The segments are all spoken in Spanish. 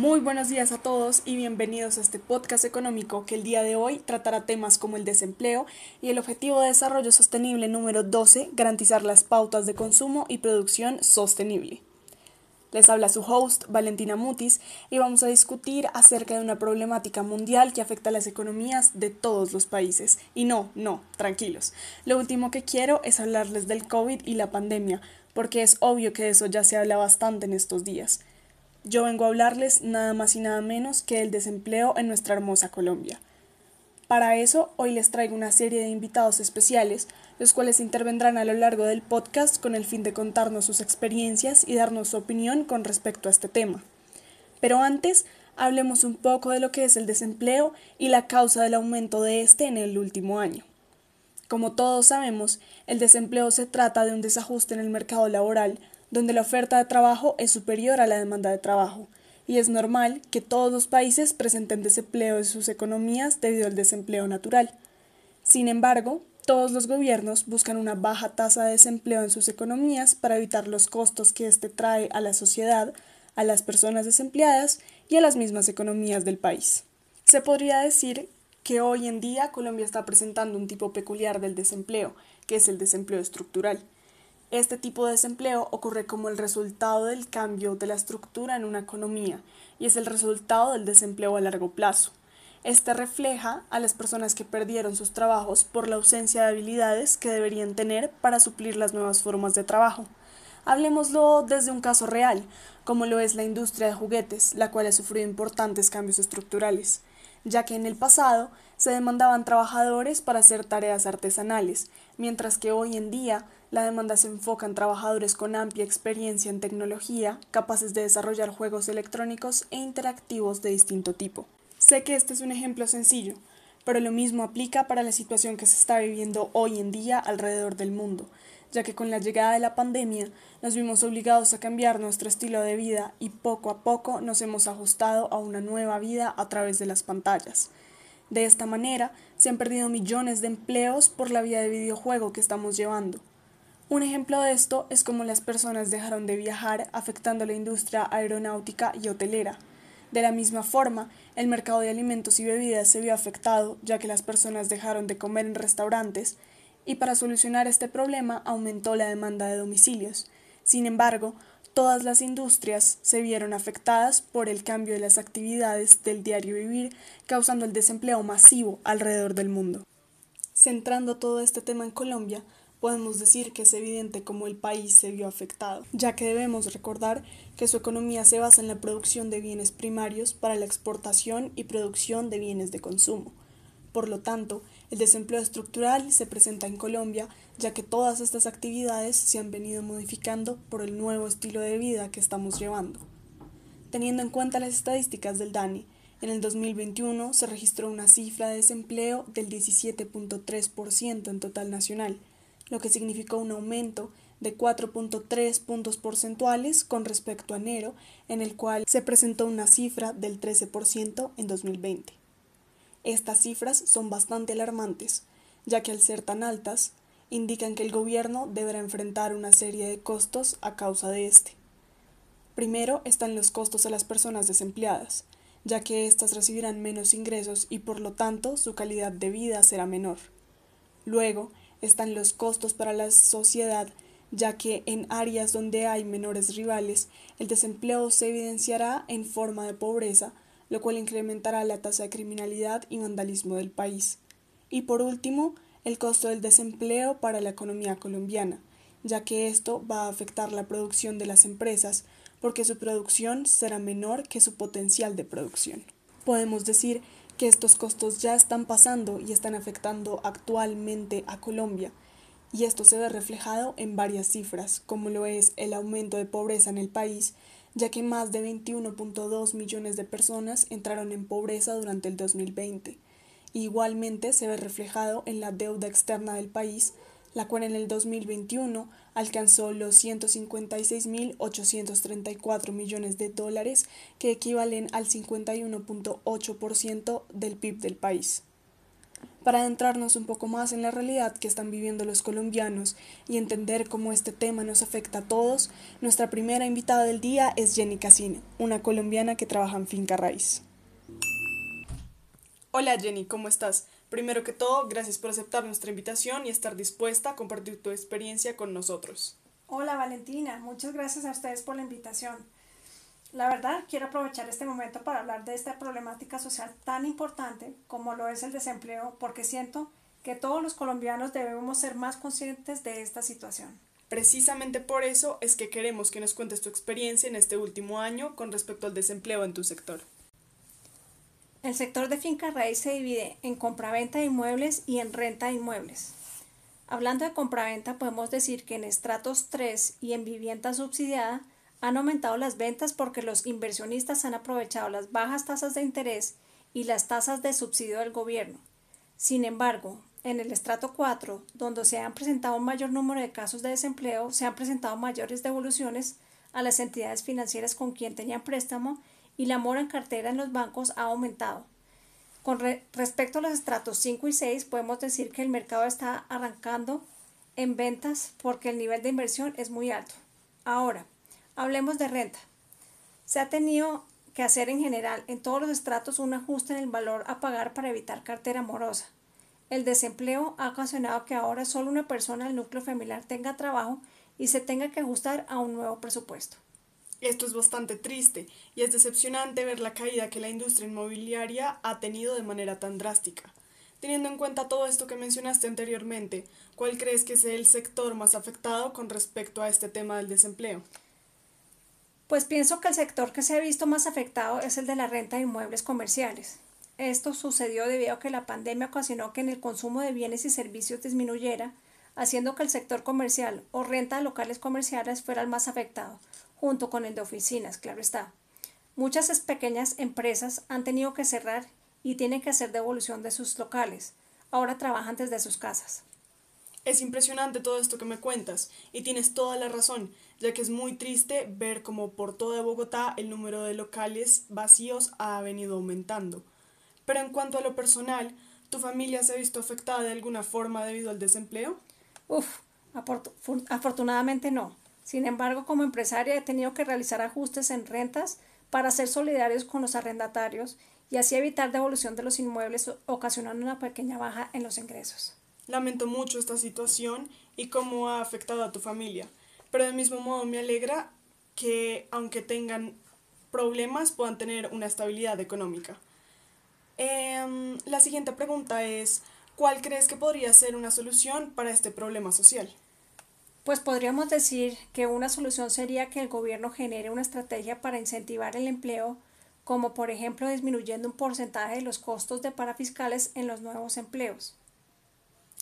Muy buenos días a todos y bienvenidos a este podcast económico que el día de hoy tratará temas como el desempleo y el objetivo de desarrollo sostenible número 12, garantizar las pautas de consumo y producción sostenible. Les habla su host, Valentina Mutis, y vamos a discutir acerca de una problemática mundial que afecta a las economías de todos los países. Y no, no, tranquilos. Lo último que quiero es hablarles del COVID y la pandemia, porque es obvio que de eso ya se habla bastante en estos días. Yo vengo a hablarles nada más y nada menos que del desempleo en nuestra hermosa Colombia. Para eso, hoy les traigo una serie de invitados especiales, los cuales intervendrán a lo largo del podcast con el fin de contarnos sus experiencias y darnos su opinión con respecto a este tema. Pero antes, hablemos un poco de lo que es el desempleo y la causa del aumento de este en el último año. Como todos sabemos, el desempleo se trata de un desajuste en el mercado laboral donde la oferta de trabajo es superior a la demanda de trabajo, y es normal que todos los países presenten desempleo en sus economías debido al desempleo natural. Sin embargo, todos los gobiernos buscan una baja tasa de desempleo en sus economías para evitar los costos que éste trae a la sociedad, a las personas desempleadas y a las mismas economías del país. Se podría decir que hoy en día Colombia está presentando un tipo peculiar del desempleo, que es el desempleo estructural. Este tipo de desempleo ocurre como el resultado del cambio de la estructura en una economía y es el resultado del desempleo a largo plazo. Este refleja a las personas que perdieron sus trabajos por la ausencia de habilidades que deberían tener para suplir las nuevas formas de trabajo. Hablemoslo desde un caso real, como lo es la industria de juguetes, la cual ha sufrido importantes cambios estructurales, ya que en el pasado se demandaban trabajadores para hacer tareas artesanales, mientras que hoy en día la demanda se enfoca en trabajadores con amplia experiencia en tecnología, capaces de desarrollar juegos electrónicos e interactivos de distinto tipo. Sé que este es un ejemplo sencillo, pero lo mismo aplica para la situación que se está viviendo hoy en día alrededor del mundo, ya que con la llegada de la pandemia nos vimos obligados a cambiar nuestro estilo de vida y poco a poco nos hemos ajustado a una nueva vida a través de las pantallas. De esta manera, se han perdido millones de empleos por la vía de videojuego que estamos llevando. Un ejemplo de esto es cómo las personas dejaron de viajar afectando la industria aeronáutica y hotelera. De la misma forma, el mercado de alimentos y bebidas se vio afectado ya que las personas dejaron de comer en restaurantes y para solucionar este problema aumentó la demanda de domicilios. Sin embargo, todas las industrias se vieron afectadas por el cambio de las actividades del diario vivir, causando el desempleo masivo alrededor del mundo. Centrando todo este tema en Colombia, podemos decir que es evidente cómo el país se vio afectado, ya que debemos recordar que su economía se basa en la producción de bienes primarios para la exportación y producción de bienes de consumo. Por lo tanto, el desempleo estructural se presenta en Colombia, ya que todas estas actividades se han venido modificando por el nuevo estilo de vida que estamos llevando. Teniendo en cuenta las estadísticas del DANI, en el 2021 se registró una cifra de desempleo del 17.3% en total nacional, lo que significó un aumento de 4.3 puntos porcentuales con respecto a enero, en el cual se presentó una cifra del 13% en 2020. Estas cifras son bastante alarmantes, ya que al ser tan altas, indican que el gobierno deberá enfrentar una serie de costos a causa de este. Primero están los costos a las personas desempleadas, ya que éstas recibirán menos ingresos y por lo tanto su calidad de vida será menor. Luego están los costos para la sociedad, ya que en áreas donde hay menores rivales, el desempleo se evidenciará en forma de pobreza, lo cual incrementará la tasa de criminalidad y vandalismo del país. Y por último, el costo del desempleo para la economía colombiana, ya que esto va a afectar la producción de las empresas, porque su producción será menor que su potencial de producción. Podemos decir que estos costos ya están pasando y están afectando actualmente a Colombia, y esto se ve reflejado en varias cifras, como lo es el aumento de pobreza en el país, ya que más de 21.2 millones de personas entraron en pobreza durante el 2020. Igualmente se ve reflejado en la deuda externa del país, la cual en el 2021 alcanzó los 156.834 millones de dólares, que equivalen al 51.8% del PIB del país. Para adentrarnos un poco más en la realidad que están viviendo los colombianos y entender cómo este tema nos afecta a todos, nuestra primera invitada del día es Jenny Casino, una colombiana que trabaja en Finca Raíz. Hola Jenny, ¿cómo estás? Primero que todo, gracias por aceptar nuestra invitación y estar dispuesta a compartir tu experiencia con nosotros. Hola Valentina, muchas gracias a ustedes por la invitación. La verdad, quiero aprovechar este momento para hablar de esta problemática social tan importante como lo es el desempleo, porque siento que todos los colombianos debemos ser más conscientes de esta situación. Precisamente por eso es que queremos que nos cuentes tu experiencia en este último año con respecto al desempleo en tu sector. El sector de finca raíz se divide en compraventa de inmuebles y en renta de inmuebles. Hablando de compraventa, podemos decir que en estratos 3 y en vivienda subsidiada han aumentado las ventas porque los inversionistas han aprovechado las bajas tasas de interés y las tasas de subsidio del gobierno. Sin embargo, en el estrato 4, donde se han presentado un mayor número de casos de desempleo, se han presentado mayores devoluciones a las entidades financieras con quien tenían préstamo y la mora en cartera en los bancos ha aumentado. Con respecto a los estratos 5 y 6, podemos decir que el mercado está arrancando en ventas porque el nivel de inversión es muy alto. Ahora, hablemos de renta. Se ha tenido que hacer en general en todos los estratos un ajuste en el valor a pagar para evitar cartera morosa. El desempleo ha ocasionado que ahora solo una persona del núcleo familiar tenga trabajo y se tenga que ajustar a un nuevo presupuesto. Esto es bastante triste y es decepcionante ver la caída que la industria inmobiliaria ha tenido de manera tan drástica. Teniendo en cuenta todo esto que mencionaste anteriormente, ¿cuál crees que es el sector más afectado con respecto a este tema del desempleo? Pues pienso que el sector que se ha visto más afectado es el de la renta de inmuebles comerciales. Esto sucedió debido a que la pandemia ocasionó que en el consumo de bienes y servicios disminuyera, haciendo que el sector comercial o renta de locales comerciales fuera el más afectado, junto con el de oficinas, claro está. Muchas pequeñas empresas han tenido que cerrar y tienen que hacer devolución de sus locales. Ahora trabajan desde sus casas. Es impresionante todo esto que me cuentas, y tienes toda la razón, ya que es muy triste ver cómo por toda Bogotá el número de locales vacíos ha venido aumentando. Pero en cuanto a lo personal, ¿tu familia se ha visto afectada de alguna forma debido al desempleo? Uf, afortunadamente no. Sin embargo, como empresaria he tenido que realizar ajustes en rentas para ser solidarios con los arrendatarios y así evitar devolución de los inmuebles ocasionando una pequeña baja en los ingresos. Lamento mucho esta situación y cómo ha afectado a tu familia, pero del mismo modo me alegra que aunque tengan problemas puedan tener una estabilidad económica. Em, la siguiente pregunta es, ¿cuál crees que podría ser una solución para este problema social? Pues podríamos decir que una solución sería que el gobierno genere una estrategia para incentivar el empleo, como por ejemplo disminuyendo un porcentaje de los costos de parafiscales en los nuevos empleos.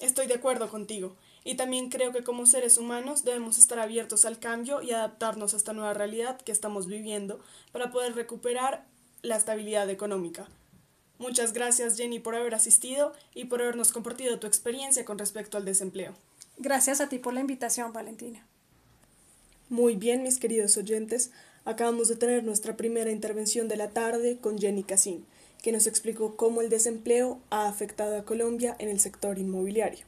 Estoy de acuerdo contigo, y también creo que como seres humanos debemos estar abiertos al cambio y adaptarnos a esta nueva realidad que estamos viviendo para poder recuperar la estabilidad económica. Muchas gracias Jenny por haber asistido y por habernos compartido tu experiencia con respecto al desempleo. Gracias a ti por la invitación, Valentina. Muy bien, mis queridos oyentes, acabamos de tener nuestra primera intervención de la tarde con Jenny Cassin, que nos explicó cómo el desempleo ha afectado a Colombia en el sector inmobiliario.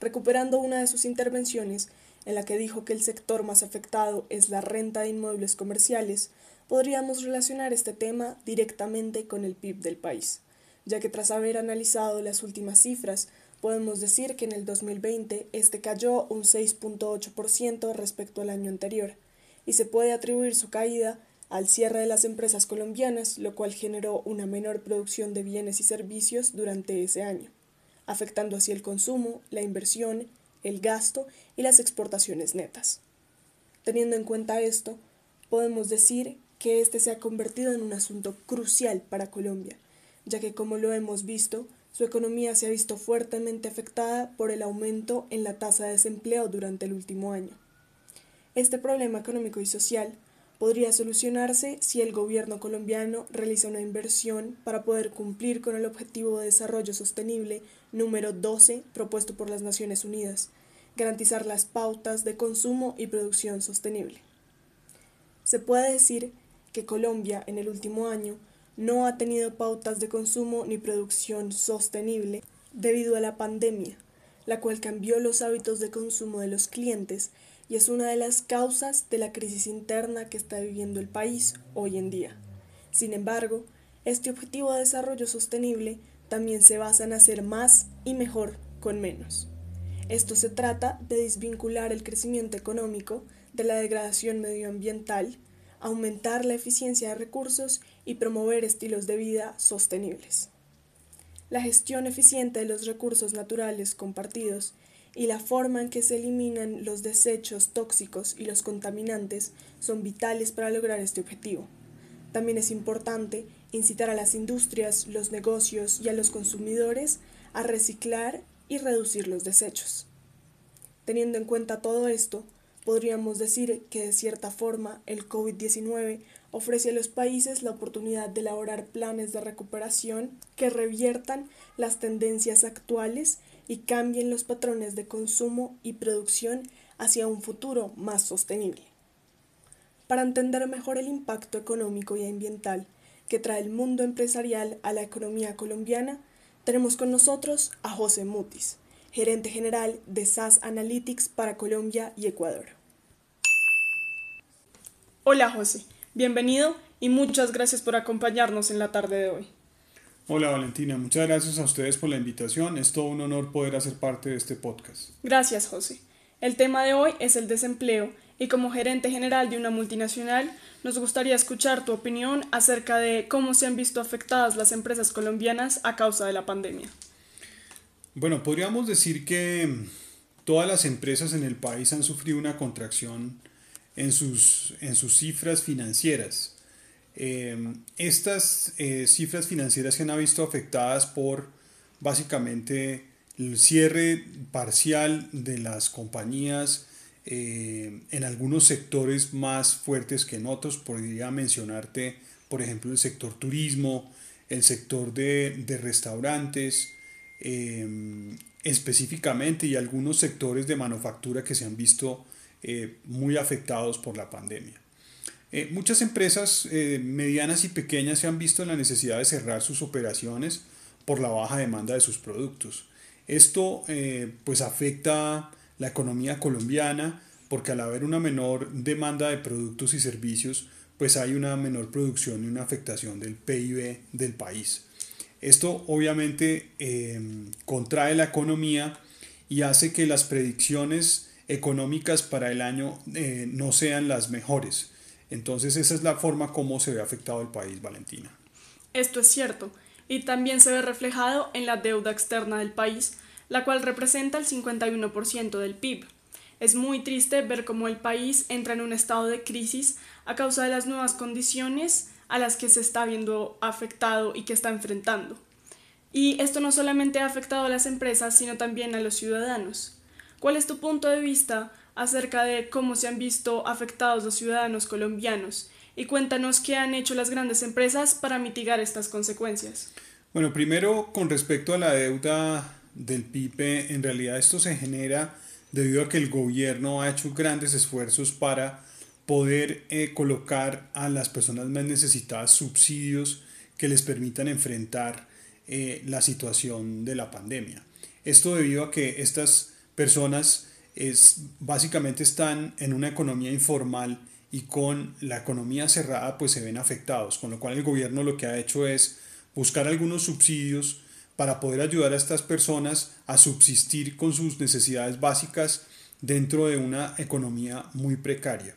Recuperando una de sus intervenciones, en la que dijo que el sector más afectado es la renta de inmuebles comerciales, podríamos relacionar este tema directamente con el PIB del país, ya que tras haber analizado las últimas cifras, podemos decir que en el 2020 este cayó un 6.8% respecto al año anterior, y se puede atribuir su caída al cierre de las empresas colombianas, lo cual generó una menor producción de bienes y servicios durante ese año, afectando así el consumo, la inversión, el gasto y las exportaciones netas. Teniendo en cuenta esto, podemos decir que este se ha convertido en un asunto crucial para Colombia, ya que como lo hemos visto, su economía se ha visto fuertemente afectada por el aumento en la tasa de desempleo durante el último año. Este problema económico y social podría solucionarse si el gobierno colombiano realiza una inversión para poder cumplir con el Objetivo de Desarrollo Sostenible número 12 propuesto por las Naciones Unidas, garantizar las pautas de consumo y producción sostenible. Se puede decir que Colombia en el último año no ha tenido pautas de consumo ni producción sostenible, debido a la pandemia, la cual cambió los hábitos de consumo de los clientes y es una de las causas de la crisis interna que está viviendo el país hoy en día. Sin embargo, este objetivo de desarrollo sostenible también se basa en hacer más y mejor con menos. Esto se trata de desvincular el crecimiento económico de la degradación medioambiental, aumentar la eficiencia de recursos y promover estilos de vida sostenibles. La gestión eficiente de los recursos naturales compartidos y la forma en que se eliminan los desechos tóxicos y los contaminantes son vitales para lograr este objetivo. También es importante incitar a las industrias, los negocios y a los consumidores a reciclar y reducir los desechos. Teniendo en cuenta todo esto, podríamos decir que de cierta forma el COVID-19 ofrece a los países la oportunidad de elaborar planes de recuperación que reviertan las tendencias actuales y cambien los patrones de consumo y producción hacia un futuro más sostenible. Para entender mejor el impacto económico y ambiental que trae el mundo empresarial a la economía colombiana, tenemos con nosotros a José Mutis, gerente general de SAS Analytics para Colombia y Ecuador. Hola José, bienvenido y muchas gracias por acompañarnos en la tarde de hoy. Hola Valentina, muchas gracias a ustedes por la invitación. Es todo un honor poder hacer parte de este podcast. Gracias, José. El tema de hoy es el desempleo y como gerente general de una multinacional, nos gustaría escuchar tu opinión acerca de cómo se han visto afectadas las empresas colombianas a causa de la pandemia. Bueno, podríamos decir que todas las empresas en el país han sufrido una contracción en sus, en sus cifras financieras. Em, estas eh, cifras financieras se han visto afectadas por básicamente el cierre parcial de las compañías eh, en algunos sectores más fuertes que en otros. Podría mencionarte, por ejemplo, el sector turismo, el sector de, de restaurantes, em, específicamente, y algunos sectores de manufactura que se han visto eh, muy afectados por la pandemia. Eh, muchas empresas eh, medianas y pequeñas se han visto en la necesidad de cerrar sus operaciones por la baja demanda de sus productos. Esto pues afecta la economía colombiana porque al haber una menor demanda de productos y servicios pues hay una menor producción y una afectación del PIB del país. Esto obviamente contrae la economía y hace que las predicciones económicas para el año no sean las mejores. Entonces esa es la forma como se ve afectado el país, Valentina. Esto es cierto, y también se ve reflejado en la deuda externa del país, la cual representa el 51% del PIB. Es muy triste ver cómo el país entra en un estado de crisis a causa de las nuevas condiciones a las que se está viendo afectado y que está enfrentando. Y esto no solamente ha afectado a las empresas, sino también a los ciudadanos. ¿Cuál es tu punto de vista acerca de cómo se han visto afectados los ciudadanos colombianos y cuéntanos qué han hecho las grandes empresas para mitigar estas consecuencias. Bueno, primero con respecto a la deuda del PIB, en realidad esto se genera debido a que el gobierno ha hecho grandes esfuerzos para poder eh, colocar a las personas más necesitadas subsidios que les permitan enfrentar eh, la situación de la pandemia. Esto debido a que estas personas es, básicamente están en una economía informal y con la economía cerrada pues se ven afectados, con lo cual el gobierno lo que ha hecho es buscar algunos subsidios para poder ayudar a estas personas a subsistir con sus necesidades básicas dentro de una economía muy precaria.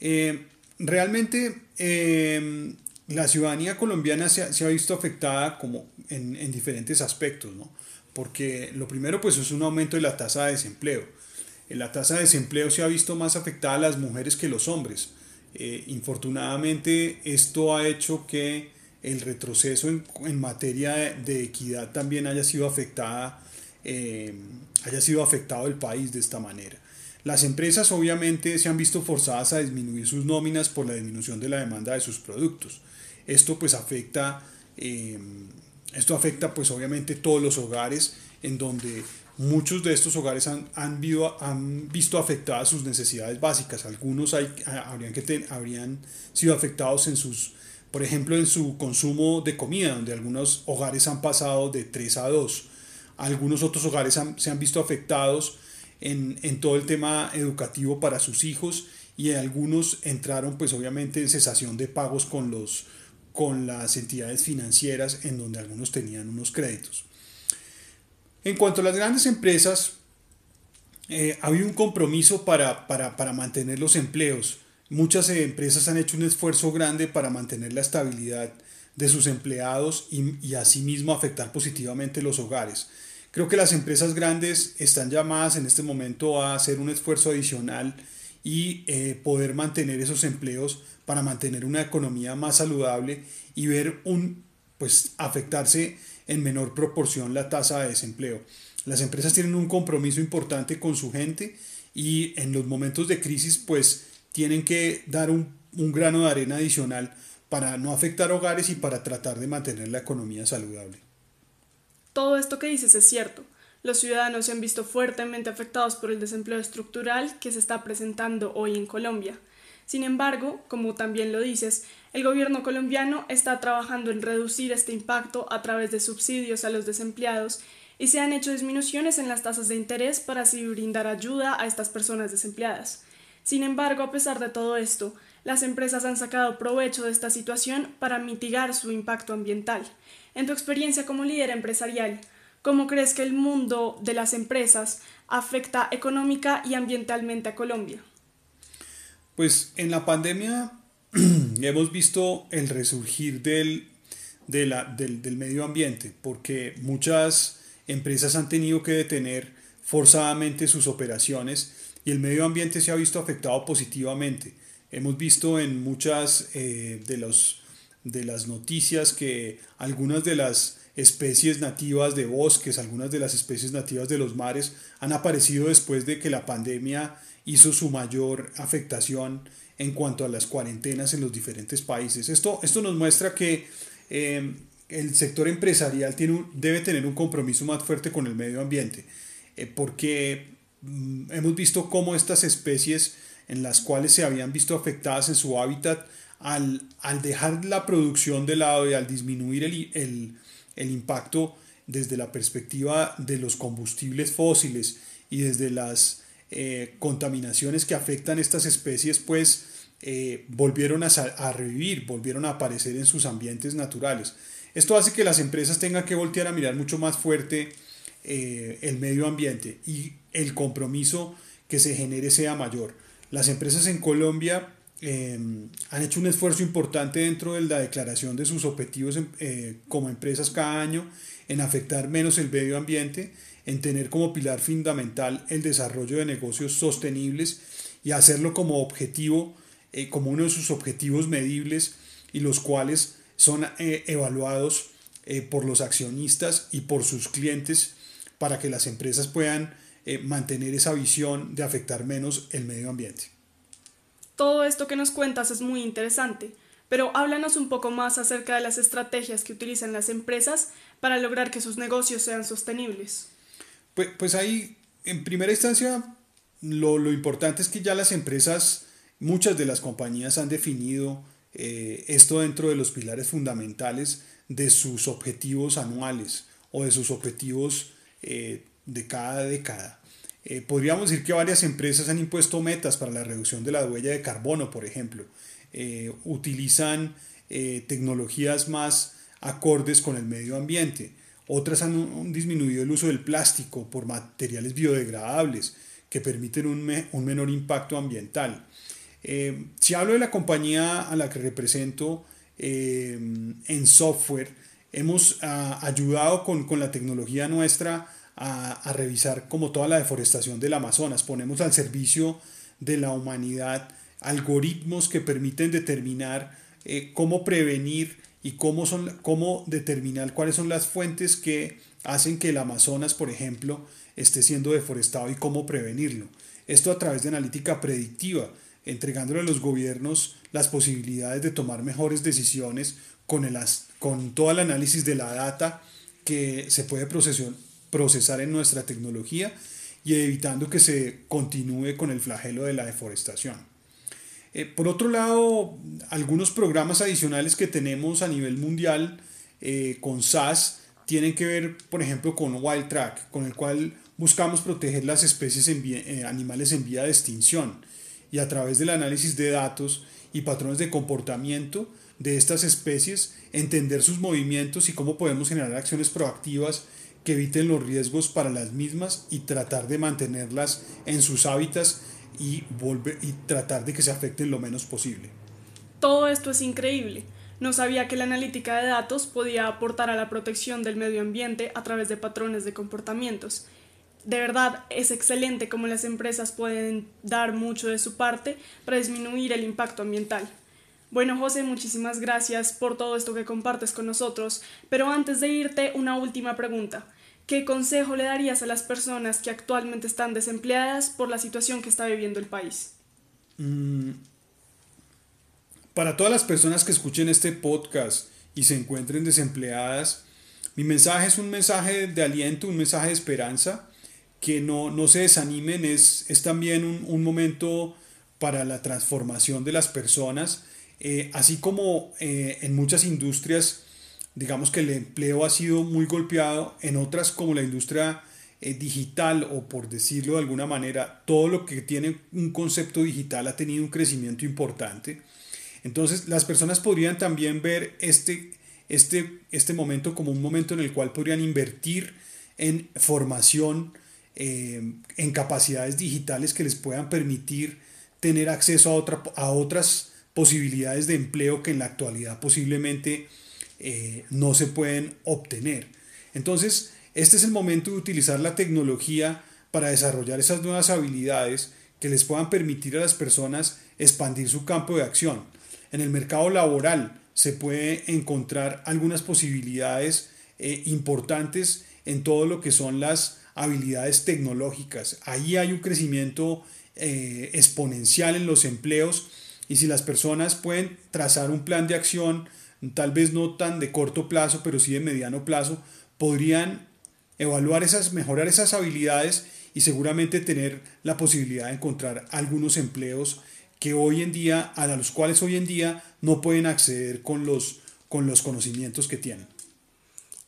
Eh, realmente eh, la ciudadanía colombiana se ha, visto afectada como en, en diferentes aspectos, ¿no? Porque lo primero pues es un aumento de la tasa de desempleo la tasa de desempleo se ha visto más afectada a las mujeres que los hombres. Eh, infortunadamente esto ha hecho que el retroceso en, materia de, equidad también haya sido afectada, eh, haya sido afectado el país de esta manera. Las empresas obviamente se han visto forzadas a disminuir sus nóminas por la disminución de la demanda de sus productos. Esto pues afecta, eh, esto afecta pues obviamente todos los hogares en donde Muchos de estos hogares han, han, visto afectadas sus necesidades básicas. Algunos habrían, que habrían sido afectados en sus, por ejemplo, en su consumo de comida, donde algunos hogares han pasado de 3 a 2. algunos otros hogares se han visto afectados en, en, todo el tema educativo para sus hijos y algunos entraron pues obviamente en cesación de pagos con, los, con las entidades financieras en donde algunos tenían unos créditos. En cuanto a las grandes empresas, eh, ha habido un compromiso para, para, para mantener los empleos. Muchas empresas han hecho un esfuerzo grande para mantener la estabilidad de sus empleados y, y asimismo afectar positivamente los hogares. Creo que las empresas grandes están llamadas en este momento a hacer un esfuerzo adicional y eh, poder mantener esos empleos para mantener una economía más saludable y ver un pues afectarse en menor proporción la tasa de desempleo. Las empresas tienen un compromiso importante con su gente y en los momentos de crisis pues tienen que dar un, un grano de arena adicional para no afectar hogares y para tratar de mantener la economía saludable. Todo esto que dices es cierto. Los ciudadanos se han visto fuertemente afectados por el desempleo estructural que se está presentando hoy en Colombia. Sin embargo, como también lo dices, el gobierno colombiano está trabajando en reducir este impacto a través de subsidios a los desempleados y se han hecho disminuciones en las tasas de interés para así brindar ayuda a estas personas desempleadas. Sin embargo, a pesar de todo esto, las empresas han sacado provecho de esta situación para mitigar su impacto ambiental. En tu experiencia como líder empresarial, ¿cómo crees que el mundo de las empresas afecta económica y ambientalmente a Colombia? Pues en la pandemia hemos visto el resurgir del, del, medio ambiente, porque muchas empresas han tenido que detener forzadamente sus operaciones y el medio ambiente se ha visto afectado positivamente. Hemos visto en muchas eh, de los de las noticias que algunas de las especies nativas de bosques, algunas de las especies nativas de los mares han aparecido después de que la pandemia hizo su mayor afectación en cuanto a las cuarentenas en los diferentes países. Esto, esto nos muestra que eh, el sector empresarial tiene debe tener un compromiso más fuerte con el medio ambiente, eh, porque mm, hemos visto cómo estas especies en las cuales se habían visto afectadas en su hábitat al, dejar la producción de lado y al disminuir el, impacto desde la perspectiva de los combustibles fósiles y desde las eh, contaminaciones que afectan estas especies, pues eh, volvieron a, revivir, volvieron a aparecer en sus ambientes naturales. Esto hace que las empresas tengan que voltear a mirar mucho más fuerte eh, el medio ambiente y el compromiso que se genere sea mayor. Las empresas en Colombia Em, han hecho un esfuerzo importante dentro de la declaración de sus objetivos eh, como empresas cada año en afectar menos el medio ambiente, en tener como pilar fundamental el desarrollo de negocios sostenibles y hacerlo como objetivo, eh, como uno de sus objetivos medibles y los cuales son eh, evaluados por los accionistas y por sus clientes para que las empresas puedan mantener esa visión de afectar menos el medio ambiente. Todo esto que nos cuentas es muy interesante, pero háblanos un poco más acerca de las estrategias que utilizan las empresas para lograr que sus negocios sean sostenibles. Pues, pues ahí, en primera instancia, lo, lo, importante es que ya las empresas, muchas de las compañías han definido eh, esto dentro de los pilares fundamentales de sus objetivos anuales o de sus objetivos eh, de cada década. Eh, podríamos decir que varias empresas han impuesto metas para la reducción de la huella de carbono, por ejemplo. Utilizan tecnologías más acordes con el medio ambiente. Otras han, disminuido el uso del plástico por materiales biodegradables que permiten un, menor impacto ambiental. si hablo de la compañía a la que represento en software, hemos ah, ayudado con, con la tecnología nuestra a, revisar como toda la deforestación del Amazonas. Ponemos al servicio de la humanidad algoritmos que permiten determinar eh, cómo prevenir y cómo, son, cómo determinar cuáles son las fuentes que hacen que el Amazonas, por ejemplo, esté siendo deforestado y cómo prevenirlo. Esto a través de analítica predictiva, entregándole a los gobiernos las posibilidades de tomar mejores decisiones con, el, con todo el análisis de la data que se puede procesar, procesar en nuestra tecnología y evitando que se continúe con el flagelo de la deforestación. Eh, por otro lado, algunos programas adicionales que tenemos a nivel mundial eh, con SAS tienen que ver, por ejemplo, con Wild Track, con el cual buscamos proteger las especies eh, animales en vía de extinción. Y a través del análisis de datos y patrones de comportamiento de estas especies, entender sus movimientos y cómo podemos generar acciones proactivas que eviten los riesgos para las mismas y tratar de mantenerlas en sus hábitats y, volver, y tratar de que se afecten lo menos posible. Todo esto es increíble. No sabía que la analítica de datos podía aportar a la protección del medio ambiente a través de patrones de comportamientos. De verdad, es excelente cómo las empresas pueden dar mucho de su parte para disminuir el impacto ambiental. Bueno, José, muchísimas gracias por todo esto que compartes con nosotros, pero antes de irte, una última pregunta. ¿Qué consejo le darías a las personas que actualmente están desempleadas por la situación que está viviendo el país? Mm, para todas las personas que escuchen este podcast y se encuentren desempleadas, mi mensaje es un mensaje de aliento, un mensaje de esperanza, que no, no se desanimen, es, es también un, un, momento para la transformación de las personas, eh, así como eh, en muchas industrias digamos que el empleo ha sido muy golpeado, en otras como la industria eh, digital o por decirlo de alguna manera, todo lo que tiene un concepto digital ha tenido un crecimiento importante. Entonces las personas podrían también ver este, este, este momento como un momento en el cual podrían invertir en formación, eh, en capacidades digitales que les puedan permitir tener acceso a, otra, a otras posibilidades de empleo que en la actualidad posiblemente eh, no se pueden obtener. Entonces, este es el momento de utilizar la tecnología para desarrollar esas nuevas habilidades que les puedan permitir a las personas expandir su campo de acción. En el mercado laboral se puede encontrar algunas posibilidades eh, importantes en todo lo que son las habilidades tecnológicas. Ahí hay un crecimiento eh, exponencial en los empleos y si las personas pueden trazar un plan de acción tal vez no tan de corto plazo, pero sí de mediano plazo, podrían evaluar esas, mejorar esas habilidades y seguramente tener la posibilidad de encontrar algunos empleos que hoy en día, a los cuales hoy en día no pueden acceder con los, con los conocimientos que tienen.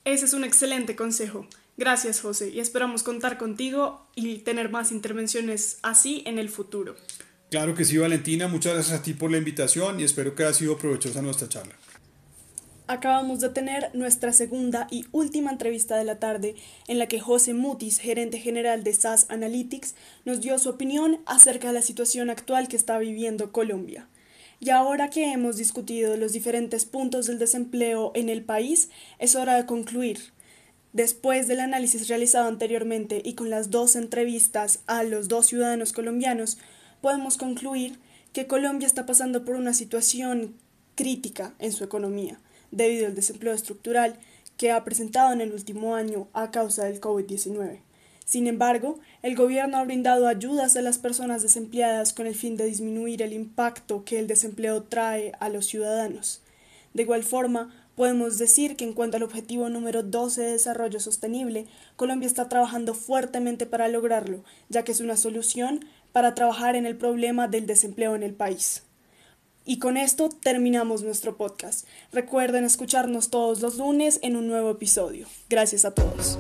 Ese es un excelente consejo. Gracias, José, y esperamos contar contigo y tener más intervenciones así en el futuro. Claro que sí, Valentina. Muchas gracias a ti por la invitación y espero que haya sido provechosa nuestra charla. Acabamos de tener nuestra segunda y última entrevista de la tarde en la que José Mutis, gerente general de SAS Analytics, nos dio su opinión acerca de la situación actual que está viviendo Colombia. Y ahora que hemos discutido los diferentes puntos del desempleo en el país, es hora de concluir. Después del análisis realizado anteriormente y con las dos entrevistas a los dos ciudadanos colombianos, podemos concluir que Colombia está pasando por una situación crítica en su economía debido al desempleo estructural que ha presentado en el último año a causa del COVID-19. Sin embargo, el gobierno ha brindado ayudas a las personas desempleadas con el fin de disminuir el impacto que el desempleo trae a los ciudadanos. De igual forma, podemos decir que en cuanto al objetivo número 12 de desarrollo sostenible, Colombia está trabajando fuertemente para lograrlo, ya que es una solución para trabajar en el problema del desempleo en el país. Y con esto terminamos nuestro podcast. Recuerden escucharnos todos los lunes en un nuevo episodio. Gracias a todos.